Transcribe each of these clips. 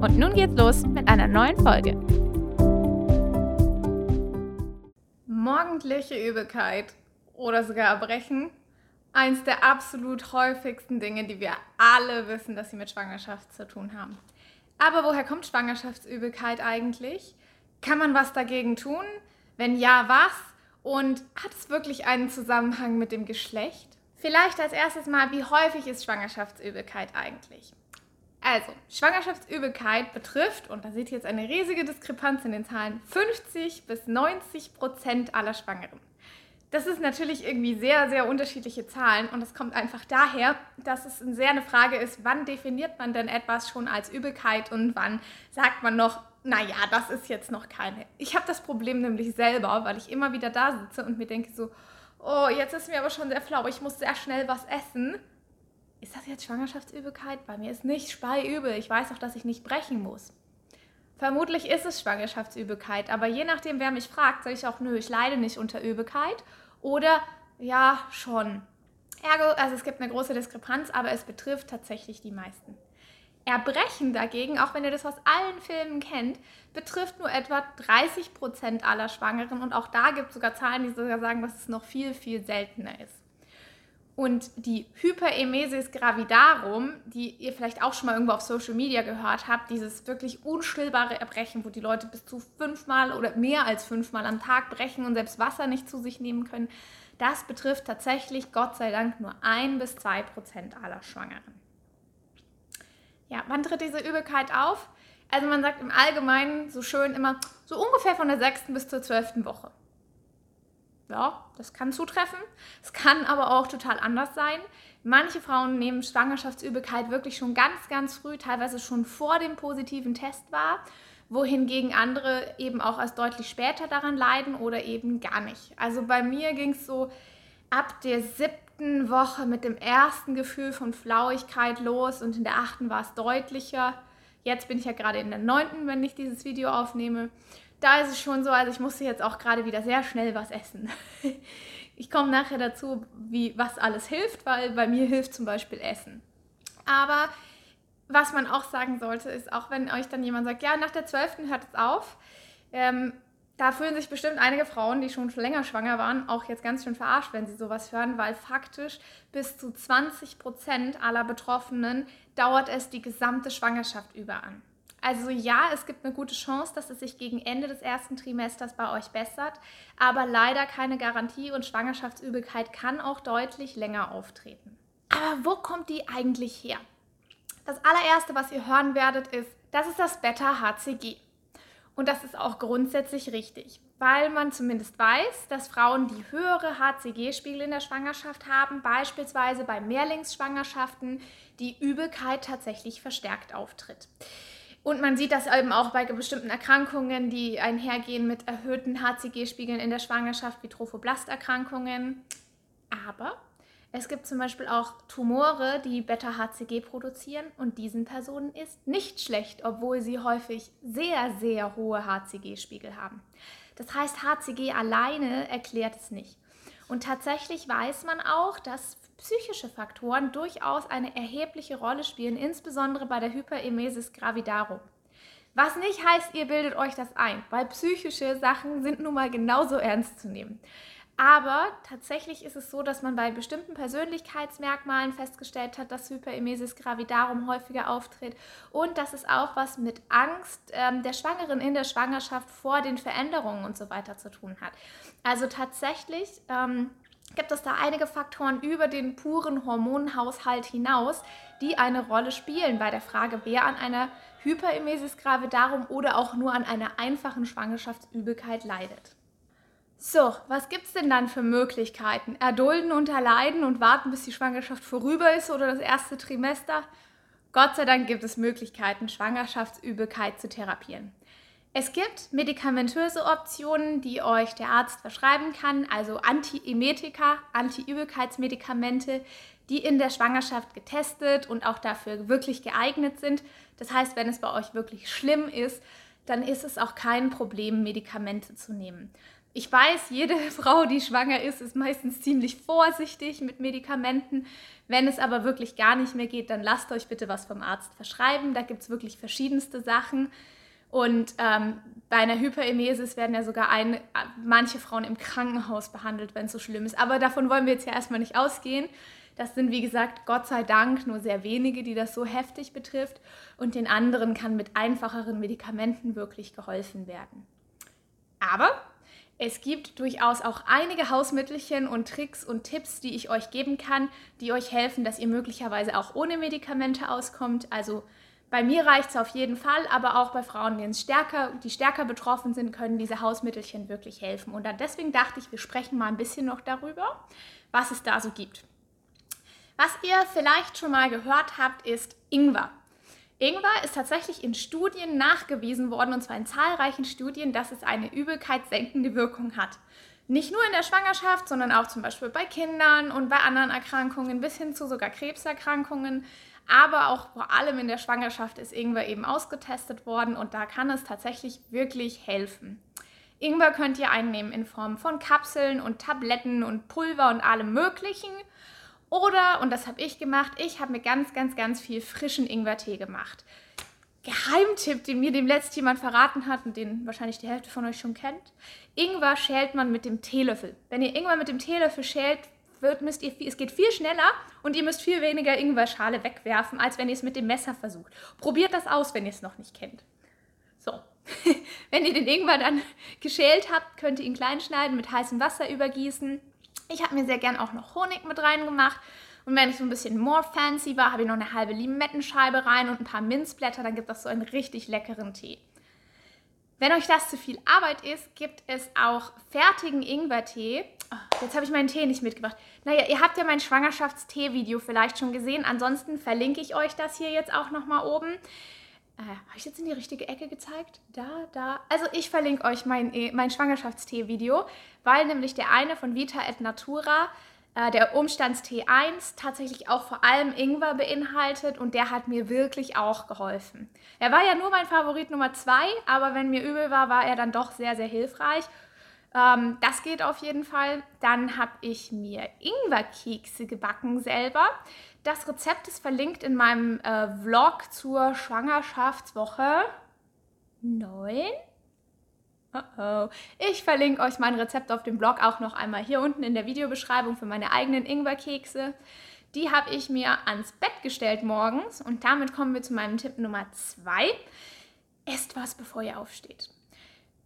Und nun geht's los mit einer neuen Folge. Morgendliche Übelkeit oder sogar Erbrechen. Eins der absolut häufigsten Dinge, die wir alle wissen, dass sie mit Schwangerschaft zu tun haben. Aber woher kommt Schwangerschaftsübelkeit eigentlich? Kann man was dagegen tun? Wenn ja, was? Und hat es wirklich einen Zusammenhang mit dem Geschlecht? Vielleicht als erstes mal, wie häufig ist Schwangerschaftsübelkeit eigentlich? Also, Schwangerschaftsübelkeit betrifft, und da seht ihr jetzt eine riesige Diskrepanz in den Zahlen, 50 bis 90 Prozent aller Schwangeren. Das ist natürlich irgendwie sehr, sehr unterschiedliche Zahlen und das kommt einfach daher, dass es sehr eine Frage ist, wann definiert man denn etwas schon als Übelkeit und wann sagt man noch, naja, das ist jetzt noch keine. Ich habe das Problem nämlich selber, weil ich immer wieder da sitze und mir denke so, oh, jetzt ist mir aber schon sehr flau, ich muss sehr schnell was essen ist das jetzt Schwangerschaftsübelkeit? Bei mir ist nicht speiübel. Ich weiß auch, dass ich nicht brechen muss. Vermutlich ist es Schwangerschaftsübelkeit, aber je nachdem, wer mich fragt, sage ich auch, nö, ich leide nicht unter Übelkeit oder ja, schon. Ergo, also es gibt eine große Diskrepanz, aber es betrifft tatsächlich die meisten. Erbrechen dagegen, auch wenn ihr das aus allen Filmen kennt, betrifft nur etwa 30 Prozent aller Schwangeren und auch da gibt es sogar Zahlen, die sogar sagen, dass es noch viel, viel seltener ist. Und die Hyperemesis gravidarum, die ihr vielleicht auch schon mal irgendwo auf Social Media gehört habt, dieses wirklich unstillbare Erbrechen, wo die Leute bis zu fünfmal oder mehr als fünfmal am Tag brechen und selbst Wasser nicht zu sich nehmen können, das betrifft tatsächlich Gott sei Dank nur ein bis zwei Prozent aller Schwangeren. Ja, wann tritt diese Übelkeit auf? Also man sagt im Allgemeinen so schön immer so ungefähr von der sechsten bis zur zwölften Woche ja, das kann zutreffen. Es kann aber auch total anders sein. Manche Frauen nehmen Schwangerschaftsübelkeit wirklich schon ganz, ganz früh, teilweise schon vor dem positiven Test wahr, wohingegen andere eben auch erst deutlich später daran leiden oder eben gar nicht. Also bei mir ging es so ab der siebten Woche mit dem ersten Gefühl von Flauigkeit los und in der achten war es deutlicher. Jetzt bin ich ja gerade in der neunten, wenn ich dieses Video aufnehme da ist es schon so, also ich musste jetzt auch gerade wieder sehr schnell was essen. Ich komme nachher dazu, wie, was alles hilft, weil bei mir hilft zum Beispiel Essen. Aber was man auch sagen sollte, ist, auch wenn euch dann jemand sagt, ja, nach der 12. hört es auf, ähm, da fühlen sich bestimmt einige Frauen, die schon länger schwanger waren, auch jetzt ganz schön verarscht, wenn sie sowas hören, weil faktisch bis zu 20 Prozent aller Betroffenen dauert es die gesamte Schwangerschaft über an. Also ja, es gibt eine gute Chance, dass es sich gegen Ende des ersten Trimesters bei euch bessert, aber leider keine Garantie und Schwangerschaftsübelkeit kann auch deutlich länger auftreten. Aber wo kommt die eigentlich her? Das allererste, was ihr hören werdet, ist, das ist das Beta-HCG. Und das ist auch grundsätzlich richtig, weil man zumindest weiß, dass Frauen, die höhere HCG-Spiegel in der Schwangerschaft haben, beispielsweise bei Mehrlingsschwangerschaften, die Übelkeit tatsächlich verstärkt auftritt. Und man sieht das eben auch bei bestimmten Erkrankungen, die einhergehen mit erhöhten HCG-Spiegeln in der Schwangerschaft, wie Trophoblasterkrankungen. Aber es gibt zum Beispiel auch Tumore, die Beta-HCG produzieren und diesen Personen ist nicht schlecht, obwohl sie häufig sehr, sehr hohe HCG-Spiegel haben. Das heißt, HCG alleine erklärt es nicht. Und tatsächlich weiß man auch, dass psychische Faktoren durchaus eine erhebliche Rolle spielen, insbesondere bei der Hyperemesis gravidarum. Was nicht heißt, ihr bildet euch das ein, weil psychische Sachen sind nun mal genauso ernst zu nehmen. Aber tatsächlich ist es so, dass man bei bestimmten Persönlichkeitsmerkmalen festgestellt hat, dass Hyperemesis gravidarum häufiger auftritt und dass es auch was mit Angst ähm, der Schwangeren in der Schwangerschaft vor den Veränderungen und so weiter zu tun hat. Also tatsächlich ähm, gibt es da einige Faktoren über den puren Hormonhaushalt hinaus, die eine Rolle spielen bei der Frage, wer an einer Hyperemesis gravidarum oder auch nur an einer einfachen Schwangerschaftsübelkeit leidet. So, was gibt es denn dann für Möglichkeiten? Erdulden und erleiden und warten, bis die Schwangerschaft vorüber ist oder das erste Trimester? Gott sei Dank gibt es Möglichkeiten, Schwangerschaftsübelkeit zu therapieren. Es gibt medikamentöse Optionen, die euch der Arzt verschreiben kann, also Antiemetika, Antiübelkeitsmedikamente, die in der Schwangerschaft getestet und auch dafür wirklich geeignet sind. Das heißt, wenn es bei euch wirklich schlimm ist, dann ist es auch kein Problem, Medikamente zu nehmen. Ich weiß, jede Frau, die schwanger ist, ist meistens ziemlich vorsichtig mit Medikamenten. Wenn es aber wirklich gar nicht mehr geht, dann lasst euch bitte was vom Arzt verschreiben. Da gibt es wirklich verschiedenste Sachen. Und ähm, bei einer Hyperemesis werden ja sogar ein, manche Frauen im Krankenhaus behandelt, wenn es so schlimm ist. Aber davon wollen wir jetzt ja erstmal nicht ausgehen. Das sind, wie gesagt, Gott sei Dank nur sehr wenige, die das so heftig betrifft. Und den anderen kann mit einfacheren Medikamenten wirklich geholfen werden. Aber es gibt durchaus auch einige Hausmittelchen und Tricks und Tipps, die ich euch geben kann, die euch helfen, dass ihr möglicherweise auch ohne Medikamente auskommt. Also bei mir reicht es auf jeden Fall, aber auch bei Frauen, die stärker, die stärker betroffen sind, können diese Hausmittelchen wirklich helfen. Und dann deswegen dachte ich, wir sprechen mal ein bisschen noch darüber, was es da so gibt. Was ihr vielleicht schon mal gehört habt, ist Ingwer. Ingwer ist tatsächlich in Studien nachgewiesen worden, und zwar in zahlreichen Studien, dass es eine übelkeitssenkende Wirkung hat. Nicht nur in der Schwangerschaft, sondern auch zum Beispiel bei Kindern und bei anderen Erkrankungen bis hin zu sogar Krebserkrankungen aber auch vor allem in der Schwangerschaft ist Ingwer eben ausgetestet worden und da kann es tatsächlich wirklich helfen. Ingwer könnt ihr einnehmen in Form von Kapseln und Tabletten und Pulver und allem Möglichen. Oder, und das habe ich gemacht, ich habe mir ganz, ganz, ganz viel frischen Ingwertee gemacht. Geheimtipp, den mir dem letzten jemand verraten hat und den wahrscheinlich die Hälfte von euch schon kennt. Ingwer schält man mit dem Teelöffel. Wenn ihr Ingwer mit dem Teelöffel schält, wird, müsst ihr, es geht viel schneller und ihr müsst viel weniger Ingwerschale wegwerfen, als wenn ihr es mit dem Messer versucht. Probiert das aus, wenn ihr es noch nicht kennt. So, wenn ihr den Ingwer dann geschält habt, könnt ihr ihn klein schneiden, mit heißem Wasser übergießen. Ich habe mir sehr gern auch noch Honig mit reingemacht. Und wenn ich so ein bisschen more fancy war, habe ich noch eine halbe Limettenscheibe rein und ein paar Minzblätter. Dann gibt das so einen richtig leckeren Tee. Wenn euch das zu viel Arbeit ist, gibt es auch fertigen Ingwertee. Oh, jetzt habe ich meinen Tee nicht mitgebracht. Naja, ihr habt ja mein Schwangerschaftstee-Video vielleicht schon gesehen. Ansonsten verlinke ich euch das hier jetzt auch nochmal oben. Äh, habe ich jetzt in die richtige Ecke gezeigt? Da, da. Also ich verlinke euch mein, äh, mein Schwangerschaftstee-Video, weil nämlich der eine von Vita et Natura äh, der Umstandstee 1 tatsächlich auch vor allem Ingwer beinhaltet und der hat mir wirklich auch geholfen. Er war ja nur mein Favorit Nummer 2, aber wenn mir übel war, war er dann doch sehr, sehr hilfreich. Ähm, das geht auf jeden Fall. Dann habe ich mir Ingwerkekse gebacken selber. Das Rezept ist verlinkt in meinem äh, Vlog zur Schwangerschaftswoche 9. Oh oh. Ich verlinke euch mein Rezept auf dem Blog auch noch einmal hier unten in der Videobeschreibung für meine eigenen Ingwerkekse. Die habe ich mir ans Bett gestellt morgens und damit kommen wir zu meinem Tipp Nummer 2. Esst was, bevor ihr aufsteht.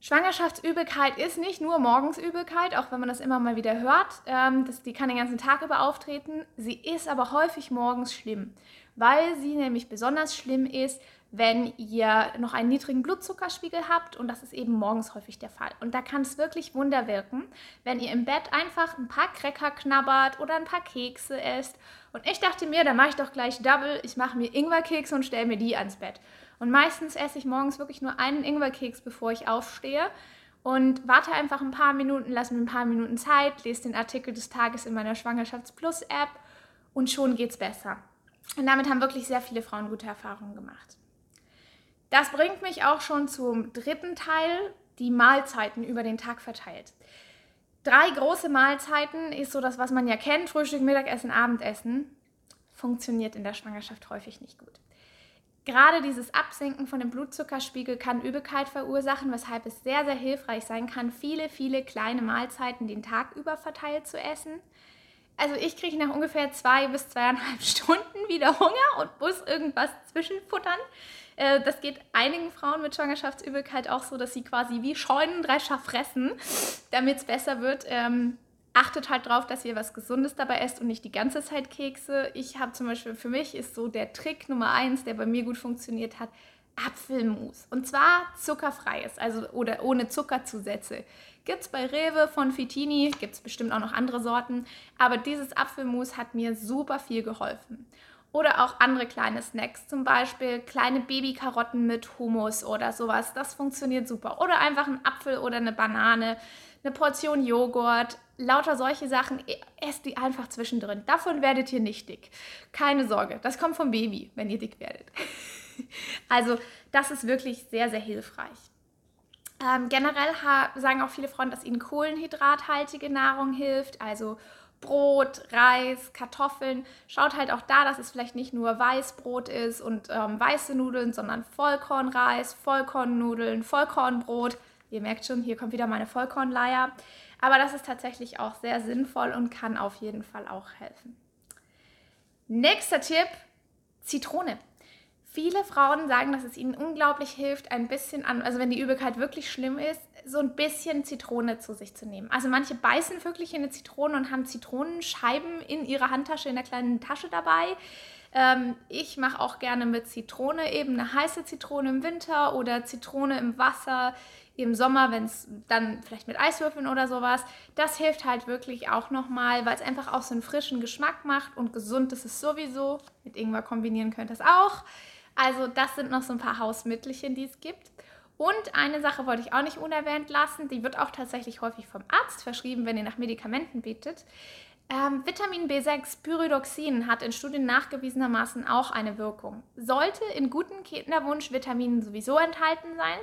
Schwangerschaftsübelkeit ist nicht nur Morgensübelkeit, auch wenn man das immer mal wieder hört. Ähm, das, die kann den ganzen Tag über auftreten. Sie ist aber häufig morgens schlimm, weil sie nämlich besonders schlimm ist, wenn ihr noch einen niedrigen Blutzuckerspiegel habt und das ist eben morgens häufig der Fall. Und da kann es wirklich Wunder wirken, wenn ihr im Bett einfach ein paar Cracker knabbert oder ein paar Kekse esst. Und ich dachte mir, da mache ich doch gleich Double, ich mache mir Ingwerkekse und stelle mir die ans Bett. Und meistens esse ich morgens wirklich nur einen Ingwerkeks, bevor ich aufstehe und warte einfach ein paar Minuten, lasse mir ein paar Minuten Zeit, lese den Artikel des Tages in meiner Schwangerschaftsplus-App und schon geht's besser. Und damit haben wirklich sehr viele Frauen gute Erfahrungen gemacht. Das bringt mich auch schon zum dritten Teil, die Mahlzeiten über den Tag verteilt. Drei große Mahlzeiten ist so das, was man ja kennt, Frühstück, Mittagessen, Abendessen, funktioniert in der Schwangerschaft häufig nicht gut. Gerade dieses Absinken von dem Blutzuckerspiegel kann Übelkeit verursachen, weshalb es sehr, sehr hilfreich sein kann, viele, viele kleine Mahlzeiten den Tag über verteilt zu essen. Also ich kriege nach ungefähr zwei bis zweieinhalb Stunden wieder Hunger und muss irgendwas zwischenfuttern. Äh, das geht einigen Frauen mit Schwangerschaftsübelkeit auch so, dass sie quasi wie Scheunendrescher fressen, damit es besser wird. Ähm, achtet halt drauf, dass ihr was Gesundes dabei esst und nicht die ganze Zeit Kekse. Ich habe zum Beispiel, für mich ist so der Trick Nummer eins, der bei mir gut funktioniert hat, Apfelmus. Und zwar zuckerfreies, also oder ohne Zuckerzusätze. Gibt es bei Rewe von Fitini, gibt es bestimmt auch noch andere Sorten. Aber dieses Apfelmus hat mir super viel geholfen. Oder auch andere kleine Snacks, zum Beispiel kleine Babykarotten mit Hummus oder sowas. Das funktioniert super. Oder einfach ein Apfel oder eine Banane, eine Portion Joghurt, lauter solche Sachen. Esst die einfach zwischendrin. Davon werdet ihr nicht dick. Keine Sorge, das kommt vom Baby, wenn ihr dick werdet. also das ist wirklich sehr, sehr hilfreich. Ähm, generell sagen auch viele Frauen, dass ihnen kohlenhydrathaltige Nahrung hilft, also Brot, Reis, Kartoffeln. Schaut halt auch da, dass es vielleicht nicht nur Weißbrot ist und ähm, weiße Nudeln, sondern Vollkornreis, Vollkornnudeln, Vollkornbrot. Ihr merkt schon, hier kommt wieder meine Vollkornleier. Aber das ist tatsächlich auch sehr sinnvoll und kann auf jeden Fall auch helfen. Nächster Tipp, Zitrone. Viele Frauen sagen, dass es ihnen unglaublich hilft, ein bisschen an, also wenn die Übelkeit wirklich schlimm ist, so ein bisschen Zitrone zu sich zu nehmen. Also manche beißen wirklich in eine Zitrone und haben Zitronenscheiben in ihrer Handtasche, in der kleinen Tasche dabei. Ähm, ich mache auch gerne mit Zitrone eben eine heiße Zitrone im Winter oder Zitrone im Wasser im Sommer, wenn es dann vielleicht mit Eiswürfeln oder sowas. Das hilft halt wirklich auch nochmal, weil es einfach auch so einen frischen Geschmack macht und gesund ist es sowieso. Mit Ingwer kombinieren könnt ihr es auch. Also das sind noch so ein paar Hausmittelchen, die es gibt. Und eine Sache wollte ich auch nicht unerwähnt lassen, die wird auch tatsächlich häufig vom Arzt verschrieben, wenn ihr nach Medikamenten betet. Ähm, Vitamin B6 Pyridoxin hat in Studien nachgewiesenermaßen auch eine Wirkung. Sollte in guten Kinderwunsch Vitaminen sowieso enthalten sein.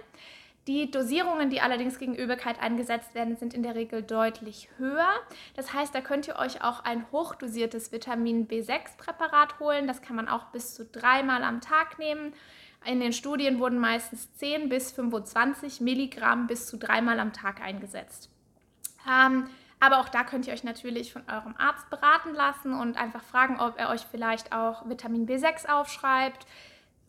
Die Dosierungen, die allerdings gegen Übelkeit eingesetzt werden, sind in der Regel deutlich höher. Das heißt, da könnt ihr euch auch ein hochdosiertes Vitamin B6-Präparat holen. Das kann man auch bis zu dreimal am Tag nehmen. In den Studien wurden meistens 10 bis 25 Milligramm bis zu dreimal am Tag eingesetzt. Ähm, aber auch da könnt ihr euch natürlich von eurem Arzt beraten lassen und einfach fragen, ob er euch vielleicht auch Vitamin B6 aufschreibt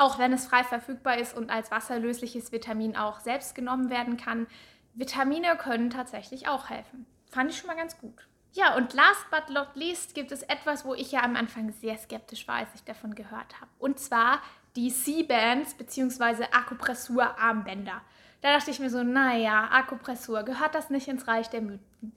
auch wenn es frei verfügbar ist und als wasserlösliches Vitamin auch selbst genommen werden kann. Vitamine können tatsächlich auch helfen. Fand ich schon mal ganz gut. Ja, und last but not least gibt es etwas, wo ich ja am Anfang sehr skeptisch war, als ich davon gehört habe. Und zwar die C-Bands bzw. Akupressur-Armbänder. Da dachte ich mir so, naja, Akupressur, gehört das nicht ins Reich der Mythen?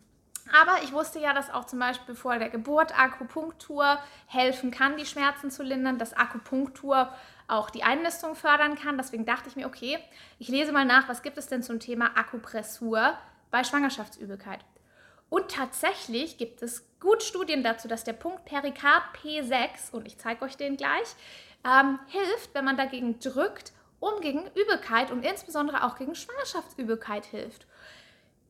Aber ich wusste ja, dass auch zum Beispiel vor der Geburt Akupunktur helfen kann, die Schmerzen zu lindern, dass Akupunktur auch die Einnistung fördern kann. Deswegen dachte ich mir, okay, ich lese mal nach, was gibt es denn zum Thema Akupressur bei Schwangerschaftsübelkeit. Und tatsächlich gibt es gut Studien dazu, dass der Punkt Perikard P6, und ich zeige euch den gleich, ähm, hilft, wenn man dagegen drückt, um gegen Übelkeit und insbesondere auch gegen Schwangerschaftsübelkeit hilft.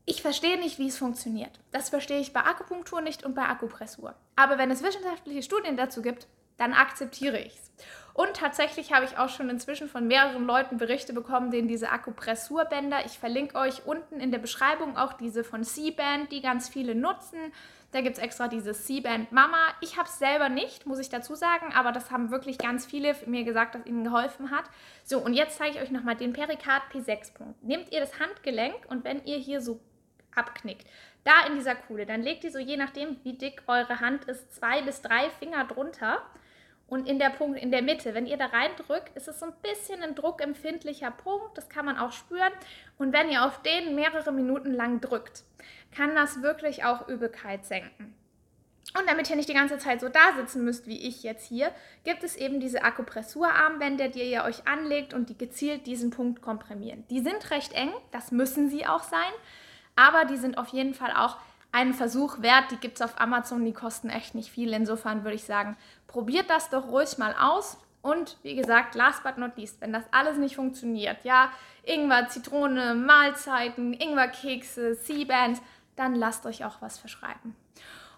Ich verstehe nicht, wie es funktioniert. Das verstehe ich bei Akupunktur nicht und bei Akupressur. Aber wenn es wissenschaftliche Studien dazu gibt, dann akzeptiere ich es. Und tatsächlich habe ich auch schon inzwischen von mehreren Leuten Berichte bekommen, denen diese Akupressurbänder, ich verlinke euch unten in der Beschreibung auch diese von C-Band, die ganz viele nutzen. Da gibt es extra diese C-Band Mama. Ich habe es selber nicht, muss ich dazu sagen, aber das haben wirklich ganz viele mir gesagt, dass ihnen geholfen hat. So, und jetzt zeige ich euch nochmal den Perikard P6-Punkt. Nehmt ihr das Handgelenk und wenn ihr hier so abknickt, da in dieser Kuhle, dann legt ihr so, je nachdem, wie dick eure Hand ist, zwei bis drei Finger drunter und in der Punkt in der Mitte, wenn ihr da reindrückt, ist es so ein bisschen ein druckempfindlicher Punkt. Das kann man auch spüren. Und wenn ihr auf den mehrere Minuten lang drückt, kann das wirklich auch Übelkeit senken. Und damit ihr nicht die ganze Zeit so da sitzen müsst wie ich jetzt hier, gibt es eben diese Akupressurarmbänder, die ihr euch anlegt und die gezielt diesen Punkt komprimieren. Die sind recht eng, das müssen sie auch sein, aber die sind auf jeden Fall auch einen Versuch wert. Die gibt es auf Amazon, die kosten echt nicht viel. Insofern würde ich sagen, probiert das doch ruhig mal aus. Und wie gesagt, last but not least, wenn das alles nicht funktioniert, ja, Ingwer, Zitrone, Mahlzeiten, Ingwerkekse, C-Bands, dann lasst euch auch was verschreiben.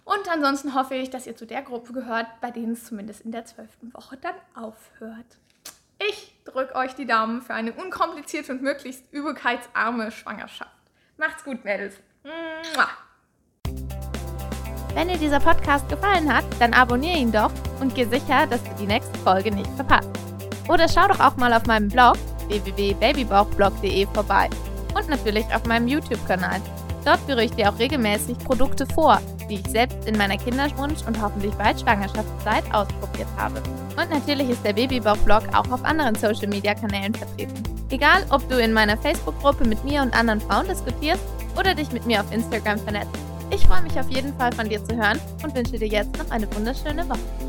Und ansonsten hoffe ich, dass ihr zu der Gruppe gehört, bei denen es zumindest in der zwölften Woche dann aufhört. Ich drücke euch die Daumen für eine unkomplizierte und möglichst übelkeitsarme Schwangerschaft. Macht's gut, Mädels. Mua. Wenn dir dieser Podcast gefallen hat, dann abonniere ihn doch und geh sicher, dass du die nächste Folge nicht verpasst. Oder schau doch auch mal auf meinem Blog www.babybauchblog.de vorbei und natürlich auf meinem YouTube-Kanal. Dort führe ich dir auch regelmäßig Produkte vor, die ich selbst in meiner Kinderwunsch- und hoffentlich bald Schwangerschaftszeit ausprobiert habe. Und natürlich ist der Babybauch-Blog auch auf anderen Social-Media-Kanälen vertreten. Egal, ob du in meiner Facebook-Gruppe mit mir und anderen Frauen diskutierst oder dich mit mir auf Instagram vernetzt. Ich freue mich auf jeden Fall von dir zu hören und wünsche dir jetzt noch eine wunderschöne Woche.